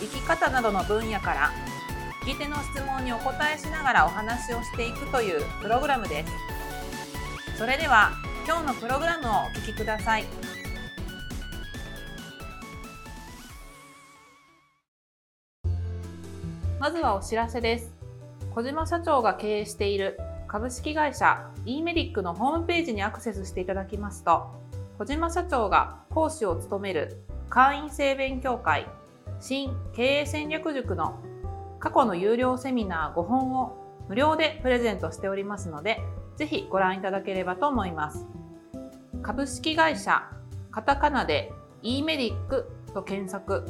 生き方などの分野から聞き手の質問にお答えしながらお話をしていくというプログラムです。それでは今日のプログラムをお聞きください。まずはお知らせです。小島社長が経営している株式会社 e メディックのホームページにアクセスしていただきますと小島社長が講師を務める会員制勉強会新経営戦略塾の過去の有料セミナー5本を無料でプレゼントしておりますので、ぜひご覧いただければと思います。株式会社カタカナで e メディックと検索、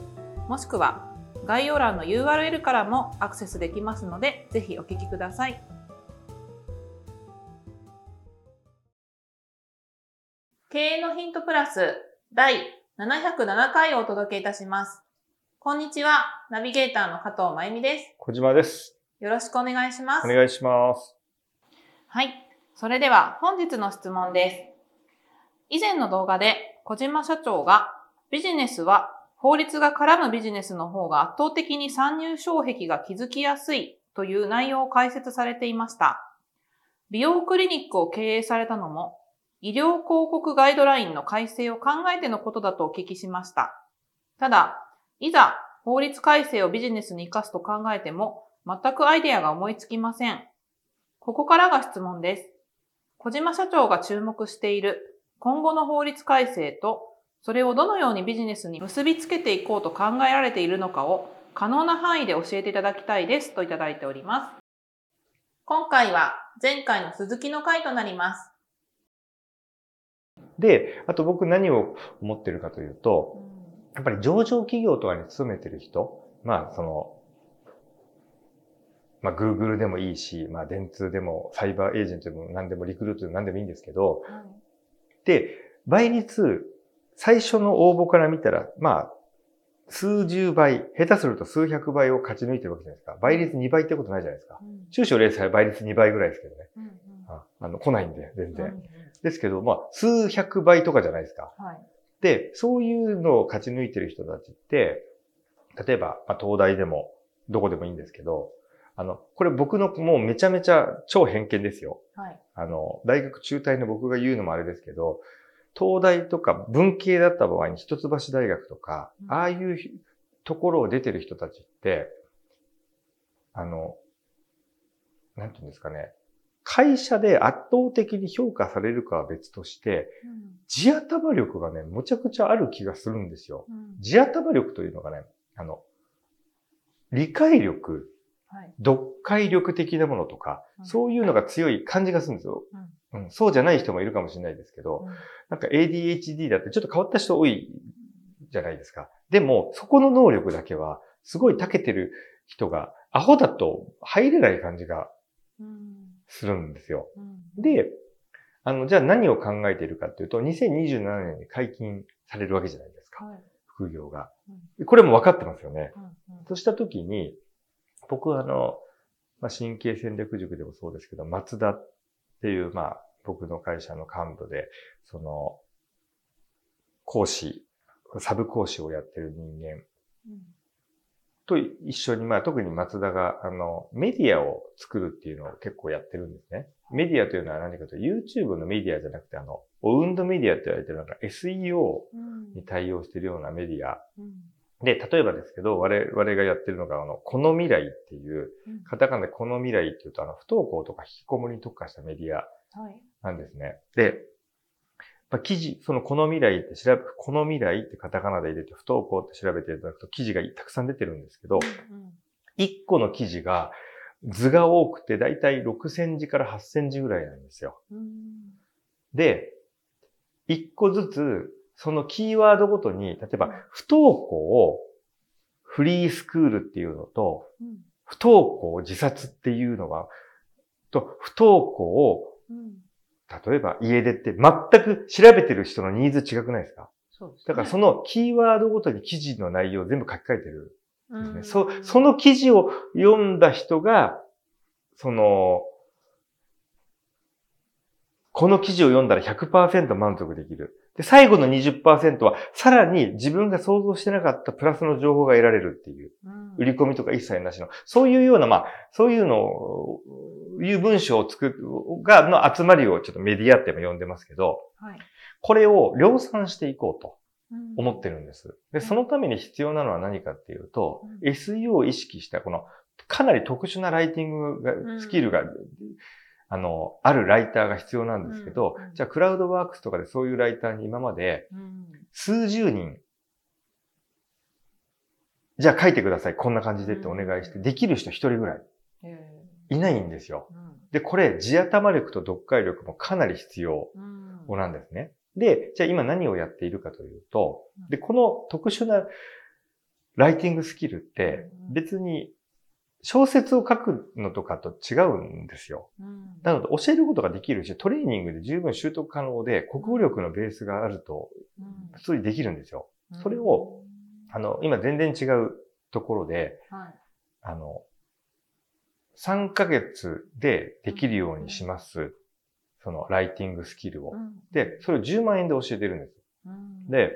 もしくは概要欄の URL からもアクセスできますので、ぜひお聞きください。経営のヒントプラス第707回をお届けいたします。こんにちは。ナビゲーターの加藤真由美です。小島です。よろしくお願いします。お願いします。はい。それでは本日の質問です。以前の動画で小島社長がビジネスは法律が絡むビジネスの方が圧倒的に参入障壁が築きやすいという内容を解説されていました。美容クリニックを経営されたのも医療広告ガイドラインの改正を考えてのことだとお聞きしました。ただ、いざ法律改正をビジネスに活かすと考えても、全くアイデアが思いつきません。ここからが質問です。小島社長が注目している今後の法律改正と、それをどのようにビジネスに結びつけていこうと考えられているのかを可能な範囲で教えていただきたいですといただいております。今回は前回の鈴木の回となります。で、あと僕何を思ってるかというと、やっぱり上場企業とかに勤めてる人、まあその、まあ Google でもいいし、まあ電通でもサイバーエージェントでも何でもリクルートでも何でもいいんですけど、はい、で、倍率、最初の応募から見たら、まあ、数十倍、下手すると数百倍を勝ち抜いてるわけじゃないですか。倍率2倍ってことないじゃないですか。うん、中小零細倍率2倍ぐらいですけどね。うんうん、ああの来ないんで、全然。うんうん、ですけど、まあ、数百倍とかじゃないですか。はいで、そういうのを勝ち抜いてる人たちって、例えば、まあ、東大でも、どこでもいいんですけど、あの、これ僕のもうめちゃめちゃ超偏見ですよ。はい。あの、大学中退の僕が言うのもあれですけど、東大とか文系だった場合に一橋大学とか、うん、ああいうところを出てる人たちって、あの、なんていうんですかね、会社で圧倒的に評価されるかは別として、うん、地頭力がね、むちゃくちゃある気がするんですよ。うん、地頭力というのがね、あの、理解力、はい、読解力的なものとか、うん、そういうのが強い感じがするんですよ。うん、そうじゃない人もいるかもしれないですけど、なんか ADHD だってちょっと変わった人多いじゃないですか。でも、そこの能力だけは、すごい長けてる人が、アホだと入れない感じがするんですよ。うん、で、あの、じゃあ何を考えているかっていうと、2027年に解禁されるわけじゃないですか。はい、副業が。これも分かってますよね。うんうん、そうしたときに、僕はあの、まあ、神経戦略塾でもそうですけど、松田っていう、まあ、僕の会社の幹部で、その、講師、サブ講師をやってる人間と一緒に、まあ特に松田が、あの、メディアを作るっていうのを結構やってるんですね。メディアというのは何かというと、YouTube のメディアじゃなくて、あの、オウンドメディアって言われてるなんか SEO に対応しているようなメディア。うん、で、例えばですけど、我々がやってるのが、あの、この未来っていう、カタカナでこの未来っていうと、あの、不登校とか引きこもりに特化したメディアなんですね。はい、で、まあ、記事、そのこの未来って調べ、この未来ってカタカナで入れて不登校って調べていただくと記事がたくさん出てるんですけど、1個の記事が図が多くてだいたい6センチから8センチぐらいなんですよ。で、1個ずつそのキーワードごとに、例えば不登校、フリースクールっていうのと、うん。不登校自殺っていうのは、と、不登校を、うん例えば家出って全く調べてる人のニーズ違くないですか？そうですね。だからそのキーワードごとに記事の内容を全部書き換えてるんですね。うんそその記事を読んだ人が、その、この記事を読んだら100%満足できる。で、最後の20%は、さらに自分が想像してなかったプラスの情報が得られるっていう。うん。売り込みとか一切なしの、そういうような、まあ、そういうのを、いう文章を作る、が、の集まりをちょっとメディアって今呼んでますけど、はい。これを量産していこうとうん。思ってるんです。で、そのために必要なのは何かっていうと、うん。SEO を意識したこの、かなり特殊なライティングが、ん。スキルが、あの、あるライターが必要なんですけど、うんうん。じゃあクラウドワークスとかでそういうライターに今までうん。数十人、じゃあ書いてください。こんな感じでってお願いして、できる人一人ぐらいえ。いないんですよ。で、これ、地頭力と読解力もかなり必要うん。なんですね。で、じゃあ今何をやっているかというと、で、この特殊なライティングスキルってうん。別に小説を書くのとかと違うんですよ。うんなので教えることができるし、トレーニングで十分習得可能で、国語力のベースがあるとうん普通にできるんですよ。それを、あの、今全然違うところで、はいあの、3ヶ月でできるようにします。そのライティングスキルを。うんで、それを10万円で教えてるんです。うんで、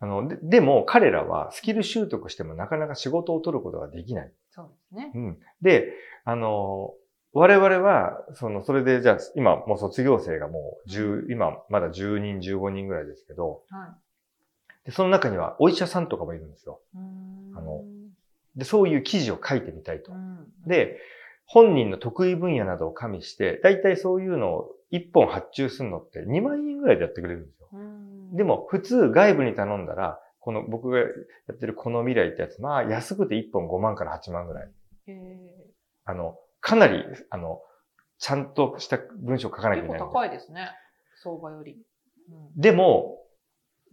あの、ででも彼らはスキル習得してもなかなか仕事を取ることができない。そうですね。うん。で、あの、我々は、その、それで、じゃあ、今、もう卒業生がもう10、今、まだ10人、15人ぐらいですけど、はでその中にはお医者さんとかもいるんですよ。いうんあので、そういう記事を書いてみたいとう。んで、本人の得意分野などを加味して、だいたいそういうのを1本発注するのって2万円ぐらいでやってくれるんですよ。うんでも、普通外部に頼んだら、この僕がやってるこの未来ってやつ、まあ安くて1本5万から8万ぐらい。えあの、かなり、あの、ちゃんとした文章を書かなきゃいけないんで。高いですね。相場より。うんでも、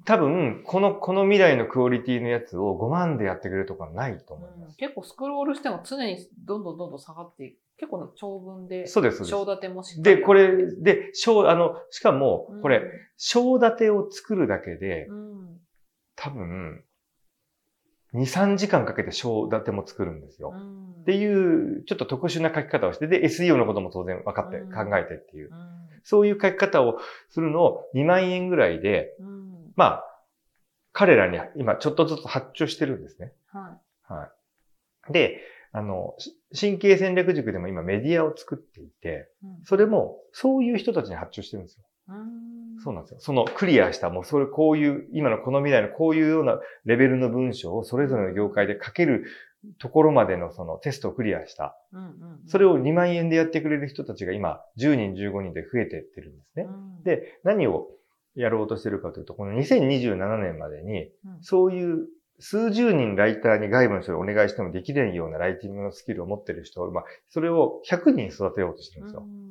多分、この、この未来のクオリティのやつを5万でやってくれるとかはないと思います。結構スクロールしても常にどんどんどんどん下がっていく。結構長文で、そうです、章で立てもしっかで、これ、で、章、あの、しかも、これ、うん章立てを作るだけで、うん。多分、2、3時間かけて章立ても作るんですよ。うん。っていう、ちょっと特殊な書き方をして、で、SEO のことも当然分かって、うん。考えてっていう。うん。そういう書き方をするのを2万円ぐらいで、うん。まあ、彼らに今ちょっとずつ発注してるんですね。ははい。で、あの、し神経戦略塾でも今メディアを作っていて、それもそういう人たちに発注してるんですよ。うんそうなんですよ。そのクリアした、もうそれこういう、今のこの未来のこういうようなレベルの文章をそれぞれの業界で書けるところまでのそのテストをクリアした。それを2万円でやってくれる人たちが今10人15人で増えてってるんですね。うんで、何をやろうとしてるかというと、この2027年までに、うんそういう数十人ライターに外部の人にお願いしてもできないようなライティングのスキルを持ってる人を、まあ、それを100人育てようとしてるんですよ。うん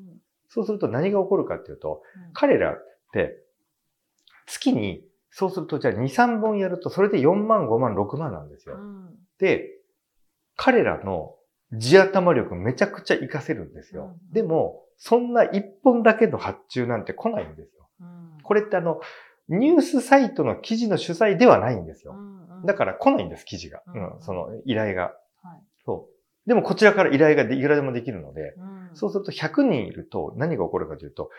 そうすると何が起こるかっていうと、うん彼らって、月に、そうするとじゃあ2、3本やると、それで4万、5万、6万なんですよ。うんで、彼らの地頭力めちゃくちゃ活かせるんですよ。うんでも、そんな1本だけの発注なんて来ないんですよ。うんこれってあの、ニュースサイトの記事の取材ではないんですよ。だから来ないんです、記事が。うんうん、その依頼が。はいそう。でもこちらから依頼がでいくらでもできるので、うんそうすると100人いると何が起こるかというと、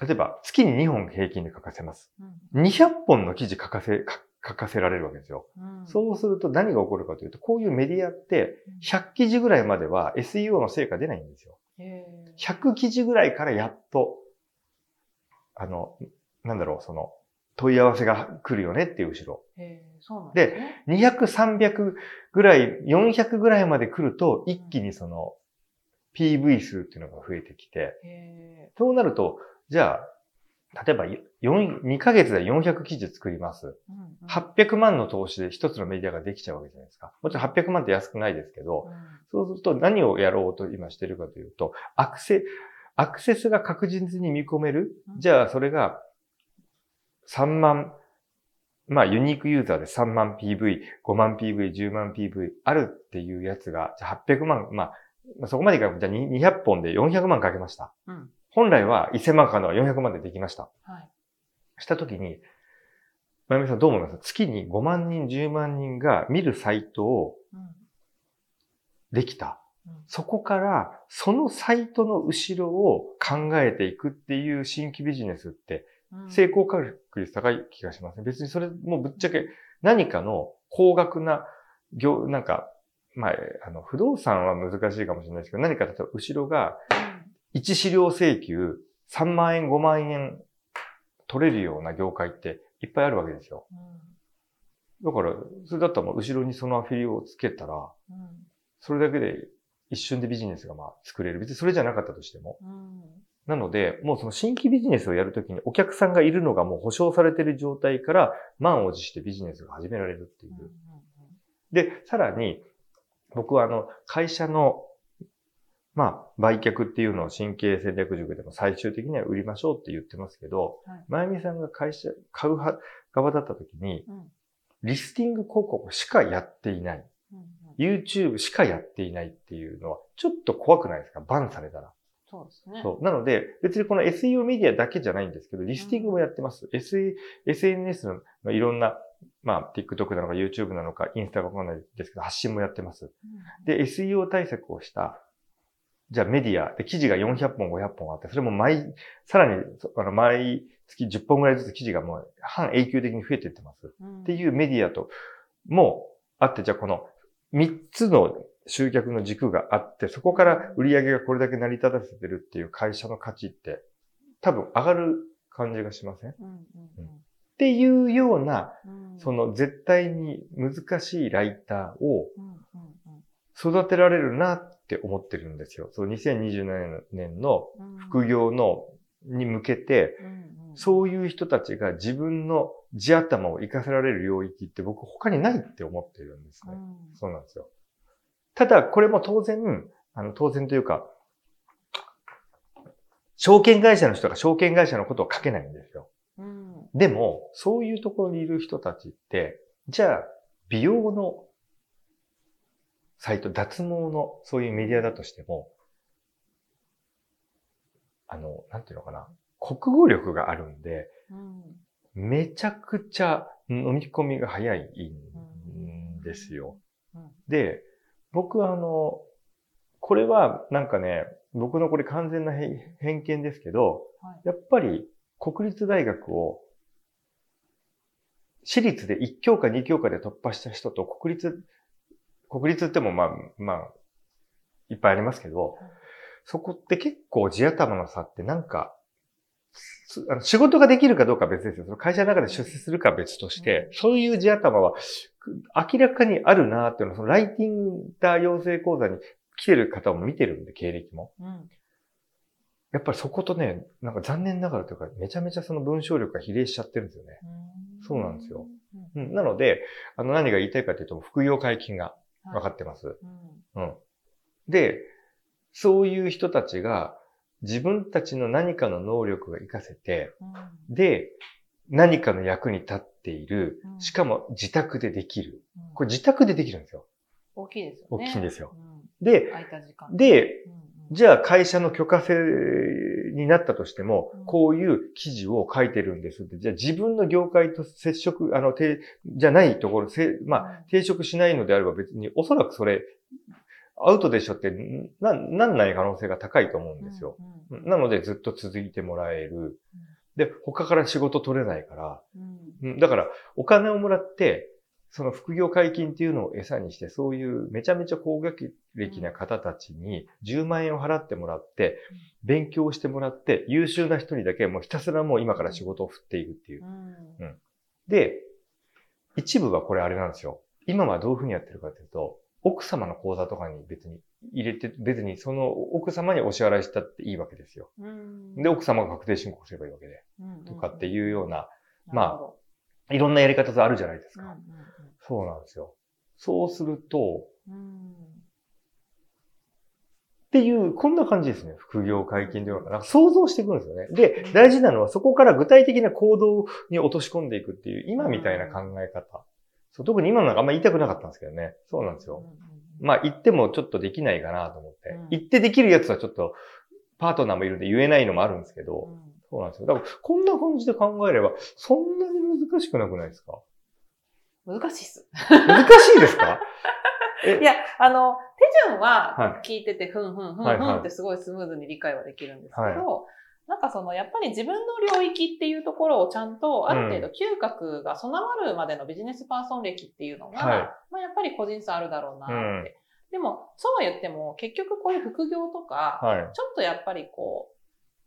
例えば月に2本平均で書かせます。うん200本の記事書かせ、書書かせられるわけですよ。うんそうすると何が起こるかというと、こういうメディアって100記事ぐらいまでは SEO の成果出ないんですよ。へ100記事ぐらいからやっと、あの、なんだろう、その、問い合わせが来るよねっていう後ろ。ですね。200、300ぐらい、400ぐらいまで来ると、一気にその、PV 数っていうのが増えてきて、へそうなると、じゃあ、例えば4、2ヶ月で400記事作ります。ーうんうん800万の投資で一つのメディアができちゃうわけじゃないですか。もちろん800万って安くないですけど、そうすると何をやろうと今してるかというと、アクセ、アクセスが確実に見込める。うんじゃあそれが3万まあユニークユーザーで3万 PV、5万 PV、10万 PV あるっていうやつが、じゃあ800万、まあ、そこまでいかじゃあ200本で400万かけました。うん。本来は1000万かのは400万でできました。はい。したときに、まゆみさんどう思います？月に5万人、10万人が見るサイトをうん。できた。うんそこから、そのサイトの後ろを考えていくっていう新規ビジネスって、うん成功確率高い気がしますね。別にそれもうぶっちゃけ何かの高額な業、なんか、まあ、あの、不動産は難しいかもしれないですけど、何か例えば後ろが1資料請求3万円、5万円取れるような業界っていっぱいあるわけですよ。うん。だから、それだったらもう後ろにそのアフィリをつけたら、うん。それだけで一瞬でビジネスがまあ作れる。別にそれじゃなかったとしても。うん。なので、もうその新規ビジネスをやるときにお客さんがいるのがもう保証されている状態から満を持してビジネスが始められるっていう。で、さらに、僕はあの、会社の、まあ、売却っていうのを神経戦略塾でも最終的には売りましょうって言ってますけど、はいまゆみさんが会社、買う派側だったときに、うん。リスティング広告しかやっていない。うん。YouTube しかやっていないっていうのは、ちょっと怖くないですか？バンされたら。そうですね。そう。なので、別にこの SEO メディアだけじゃないんですけど、リスティングもやってます。SE SNS ののいろんな、まあ、TikTok なのか YouTube なのか、インスタかわかんないですけど、発信もやってます。うん。で、SEO 対策をした、じゃあメディアで記事が400本、500本あって、それも毎、さらに、そあの、毎月10本ぐらいずつ記事がもう半永久的に増えていってます。うんっていうメディアと、もあって、じゃあこの3つの集客の軸があって、そこから売り上げがこれだけ成り立たせてるっていう会社の価値って、多分上がる感じがしません？っうん。うん。ていうような、うん。その絶対に難しいライターをうん。うん。育てられるなって思ってるんですよ。そう2027年のうん。副業のに向けて、うん。うん。そういう人たちが自分の地頭を活かせられる領域って僕他にないって思ってるんですね。うん。そうなんですよ。ただ、これも当然、あの、当然というか、証券会社の人が証券会社のことを書けないんですよ。うん。でも、そういうところにいる人たちって、じゃあ、美容のサイト、脱毛のそういうメディアだとしても、あの、なんていうのかな、国語力があるんで、うん。めちゃくちゃ飲み込みが早いんですよ。うん。で、僕はあの、これはなんかね、僕のこれ完全な偏偏見ですけど、はい。やっぱり国立大学を私立で1教科2教科で突破した人と国立、国立ってもまあ、まあ、いっぱいありますけどはい、そこって結構地頭の差ってなんか、すあの仕事ができるかどうかは別ですよ。その会社の中で出世するかは別として、そういう地頭はく明らかにあるなっていうのは、そのライティングダ養成講座に来てる方も見てるんで、経歴も。うん。やっぱりそことね、なんか残念ながらというか、めちゃめちゃその文章力が比例しちゃってるんですよね。そうなんですよ。うん。うん、なので、あの何が言いたいかというと、副業解禁が分かってます。うん。うん。で、そういう人たちが自分たちの何かの能力が活かせて、うん。で、何かの役に立っているう、んしかも自宅でできる。うんこれ自宅でできるんですよ。大きいですよね。大きいんですようん。で。で、じゃあ会社の許可制になったとしてもうん、こういう記事を書いてるんですって、じゃあ自分の業界と接触、あの、てじゃないところ、せまあ、抵触しないのであれば別に、おそらくそれ、アウトでしょってな、なんない可能性が高いと思うんですよ。なのでずっと続いてもらえる。で、他から仕事取れないから、うん。うん。だからお金をもらって、その副業解禁っていうのを餌にして、そういうめちゃめちゃ高学歴な方たちに10万円を払ってもらって、勉強してもらって、優秀な人にだけもうひたすらもう今から仕事を振っていくっていう。う。ん。で、一部はこれあれなんですよ。今はどういうふうにやってるかというと、奥様の口座とかに別に入れて、別にその奥様にお支払いしたっていいわけですよ。うんで、奥様が確定申告すればいいわけで、うんとかっていうような、うんまあいろんなやり方があるじゃないですか。そうなんですよ。そうすると、っっていう、こんな感じですね。副業解禁というのかな。想像していくんですよね。で、大事なのはそこから具体的な行動に落とし込んでいくっていう、今みたいな考え方。そう特に今のなんかあんま言いたくなかったんですけどね。そうなんですよ。まあ言ってもちょっとできないかなと思って。うん。言ってできるやつはちょっと、パートナーもいるんで言えないのもあるんですけど、そうなんですよ。だから、こんな感じで考えれば、そんなに難しくなくないですか？難しいっす。難しいですか？え。いや、あの、手順はは聞いてて、ふんふんふんはいはい。ふんってすごいスムーズに理解はできるんですけど、はいなんかその、やっぱり自分の領域っていうところをちゃんと、ある程度嗅覚が備わるまでのビジネスパーソン歴っていうのが、はいまあやっぱり個人差あるだろうなって。うんでも、そうは言っても、結局こういう副業とか、はい。ちょっとやっぱりこう、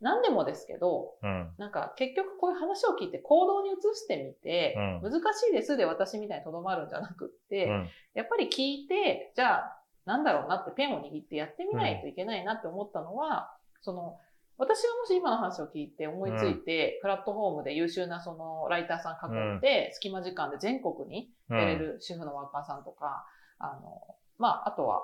何でもですけど、うん。なんか結局こういう話を聞いて行動に移してみて、うん難しいですで私みたいにとどまるんじゃなくって、うん。やっぱり聞いて、じゃあ、なんだろうなってペンを握ってやってみないといけないなって思ったのは、その、私はもし今の話を聞いて思いついて、プラットフォームで優秀なそのライターさん囲んで、隙間時間で全国にうんやれる主婦のワーカーさんとか、あの、まあ、あとは、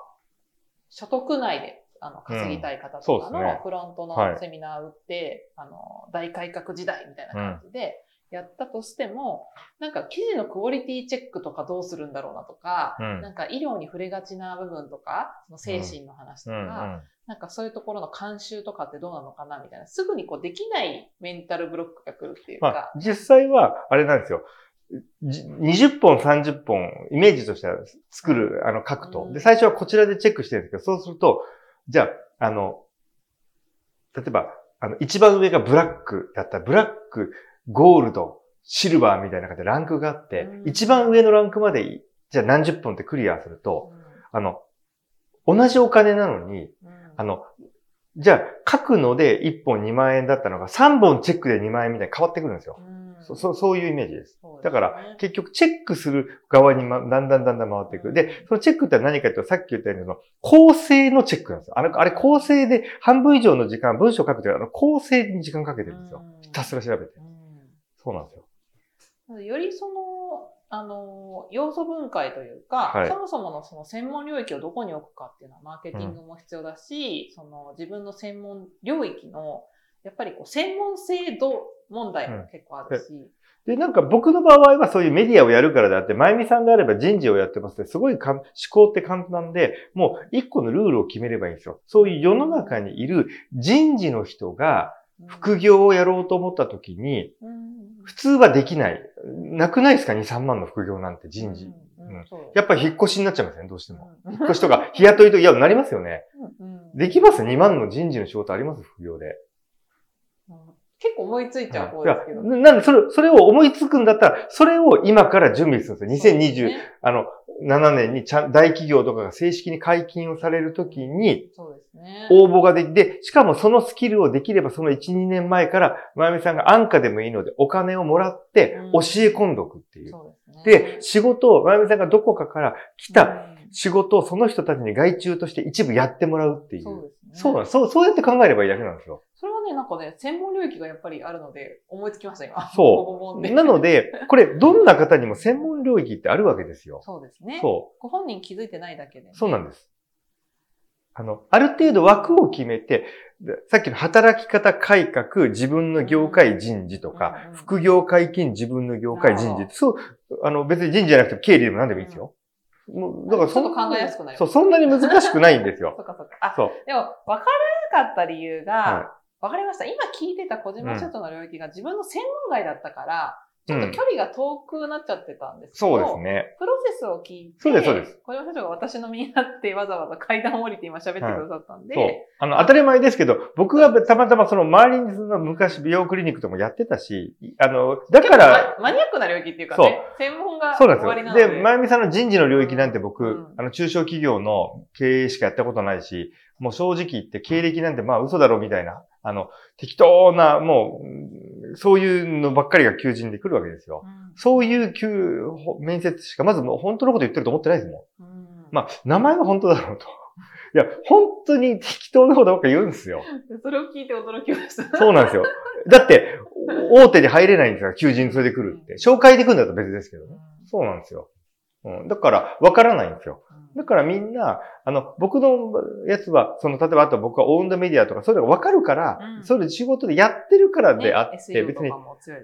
所得内で、あの、稼ぎたい方とかのフロントはいのセミナー売って、あの、大改革時代みたいな感じで、やったとしても、なんか記事のクオリティチェックとかどうするんだろうなとか、うん。なんか医療に触れがちな部分とか、その精神の話とか、うん。うん。なんかそういうところの監修とかってどうなのかなみたいな、すぐにこうできないメンタルブロックが来るっていうまあか、、実際は、あれなんですよ。じ20本、30本、イメージとしては作る、あの、書くと。うん。で、最初はこちらでチェックしてるんですけど、そうすると、じゃあ、あの、例えば、あの、一番上がブラックだったら、ブラック、ゴールド、シルバーみたいな感じでランクがあって、うん。一番上のランクまで、じゃあ何十本ってクリアすると、あの、同じお金なのに、あの、じゃあ、書くので1本2万円だったのが3本チェックで2万円みたいに変わってくるんですよ。うんそそそういうイメージです。ですねだから、結局チェックする側に、ま、だんだんだんだん回っていく。で、そのチェックって何かというと、さっき言ったように、その構成のチェックなんですよ。あの、あれ構成で半分以上の時間、文章を書くというあの構成に時間かけてるんですよ。うんひたすら調べて。そうなんですよ。うんよりその、あの、要素分解というか、はい。そもそものその専門領域をどこに置くかっていうのはマーケティングも必要だし、その自分の専門領域の、やっぱりこう専門性度問題も結構あるし、で、なんか僕の場合はそういうメディアをやるからであって、まゆみさんであれば人事をやってますって、すごいかん思考って簡単で、もう一個のルールを決めればいいんですよ。そういう世の中にいる人事の人がうん副業をやろうと思った時に、うん普通はできない。なくないですか ?2、3万の副業なんて人事。やっぱり引っ越しになっちゃいますね、どうしても。うん引っ越しとか、日雇いと、いや、なりますよね。うんできます ?2 万の人事の仕事あります？副業で。うん結構思いついちゃう方ですけど。ななんで、それ、それを思いつくんだったら、それを今から準備するんですよ。2020、ねあの、7年にちゃん大企業とかが正式に解禁をされるときに、ね。応募ができて、しかもそのスキルをできればその1、2年前から、まゆみさんが安価でもいいのでお金をもらってうん教え込んどくっていう。そうですね。で、仕事を、まゆみさんがどこかから来たうん仕事をその人たちに外注として一部やってもらうっていう。そうですね。そうそう、そうやって考えればいいだけなんですよ。それはね、なんかね、専門領域がやっぱりあるので、思いつきました、今。そうなので、これ、どんな方にも専門領域ってあるわけですよ。そうですね。そご本人気づいてないだけで、ね。う。そうなんです。あの、ある程度枠を決めて、でさっきの働き方改革、自分の業界人事とか、うんうん副業解禁、自分の業界人事。そう、あの、別に人事じゃなくて経理でも何でもいいですよ。もう、だからちょっと考えやすくなるそう、そんなに難しくないんですよ。そっかそっか。あ、そう。でも、わからなかった理由が、はわかりました。今聞いてた小島社長の領域が自分の専門外だったから、ちょっと距離が遠くなっちゃってたんですけど、そうですね。プロセスを聞いて、そうですそうです小島社長が私の身になってわざわざ階段を降りて今喋ってくださったんで、そう。あの、当たり前ですけど、僕がたまたまその周りにその昔美容クリニックともやってたし、あの、だから、ママニアックな領域っていうかね、専門が終わりなので。ですよ。で、まゆみさんの人事の領域なんて僕、うんあの、中小企業の経営しかやったことないし、もう正直言って経歴なんてまあ嘘だろみたいな、あの、適当な、もううん、そういうのばっかりが求人で来るわけですよ。うんそういう求面接しか、まずもう本当のこと言ってると思ってないですもん。うんまあ、名前は本当だろうと。いや、本当に適当なことばっか言うんですよ。それを聞いて驚きました。そうなんですよ。だって、大手に入れないんですから、求人それで来るって。紹介で来るんだと別ですけどね。そうなんですよ。うん、だから、わからないんですよ。だからみんな、あの、僕のやつは、その、例えばあと僕はオウンドメディアとか、そういうのがわかるから、うんそれ仕事でやってるからねであって、SEO 別に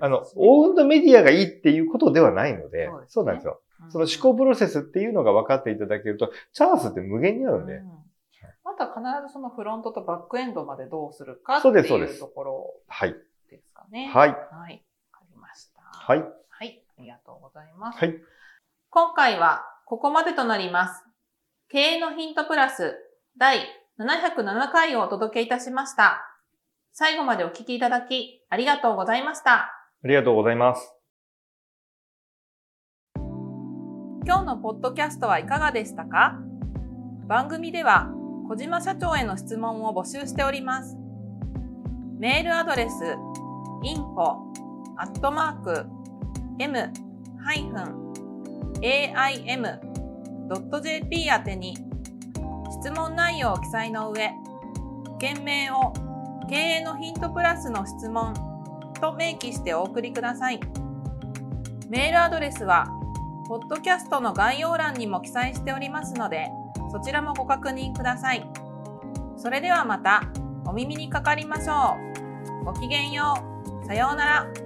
あの、オウンドメディアがいいっていうことではないので、そうねなんですよ。うんその思考プロセスっていうのが分かっていただけると、チャンスって無限にあるんで、うんあとは必ずそのフロントとバックエンドまでどうするかってそうですそうですいうところはい。ですかね。はい。はい。わかりました。はい。はい。ありがとうございます。はい。今回はここまでとなります。経営のヒントプラス第707回をお届けいたしました。最後までお聞きいただきありがとうございました。ありがとうございます。今日のポッドキャストはいかがでしたか？番組では小島社長への質問を募集しております。メールアドレス info アットマーク aim.jp 宛てに質問内容を記載の上、件名を経営のヒントプラスの質問と明記してお送りください。メールアドレスはポッドキャストの概要欄にも記載しておりますので、そちらもご確認ください。それではまたお耳にかかりましょう。ごきげんよう。さようなら。